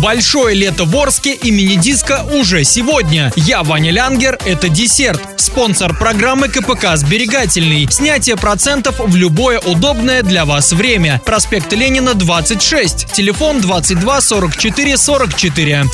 Большое лето в Орске и мини-диско уже сегодня. Я Ваня Лянгер, это десерт. Спонсор программы КПК «Сберегательный». Снятие процентов в любое удобное для вас время. Проспект Ленина, 26. Телефон 22 44 44.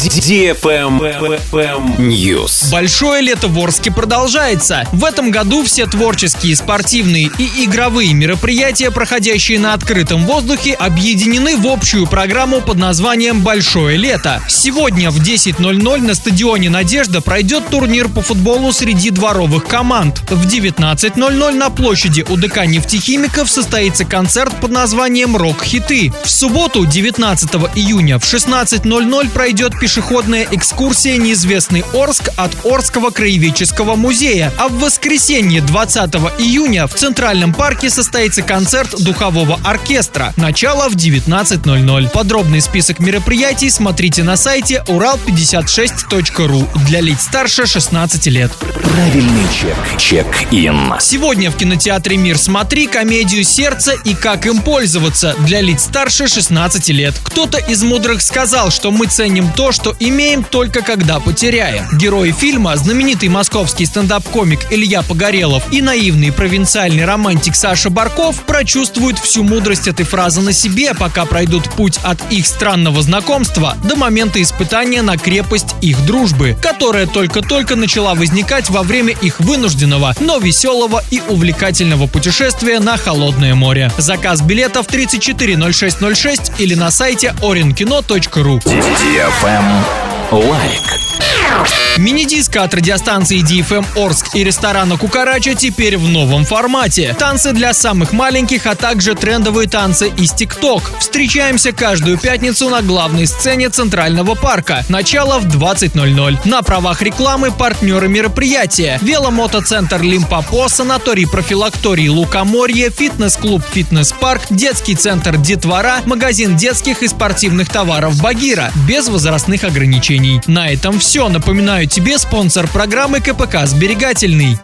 News. Большое лето в Орске продолжается. В этом году все творческие, спортивные и игровые мероприятия, проходящие на открытом воздухе, объединены в общую программу под названием «Большое лето». Сегодня в 10.00 на стадионе «Надежда» пройдет турнир по футболу среди дворовых команд. В 19.00 на площади УДК нефтехимиков состоится концерт под названием «Рок-хиты». В субботу, 19 июня, в 16.00 пройдет пешеходная экскурсия «Неизвестный Орск» от Орского краеведческого музея. А в воскресенье, 20 июня, в Центральном парке состоится концерт духового оркестра. Начало в 19.00. Подробный список мероприятий смотрите на сайте урал56.ру для лиц старше 16 лет. Правильный чек. Чек-ин. Сегодня в кинотеатре «Мир» смотри комедию «Сердце» и «Как им пользоваться» для лиц старше 16 лет. Кто-то из мудрых сказал, что мы ценим то, что имеем только когда потеряем. Герои фильма, знаменитый московский стендап-комик Илья Погорелов и наивный провинциальный романтик Саша Барков прочувствуют всю мудрость этой фразы на себе, пока пройдут путь от их странного знакомства до момента испытания на крепость их дружбы, которая только-только начала возникать во время их вынужденного, но веселого и увлекательного путешествия на холодное море. Заказ билетов 340606 или на сайте orinkino.ru. Лайк. Мини-диско от радиостанции DFM Орск и ресторана Кукарача теперь в новом формате. Танцы для самых маленьких, а также трендовые танцы из ТикТок. Встречаемся каждую пятницу на главной сцене Центрального парка. Начало в 20.00. На правах рекламы партнеры мероприятия. Веломотоцентр Лимпопо, санаторий профилакторий Лукоморье, фитнес-клуб Фитнес-парк, детский центр Детвора, магазин детских и спортивных товаров Багира. Без возрастных ограничений. На этом все. Напоминаю тебе спонсор программы КПК «Сберегательный».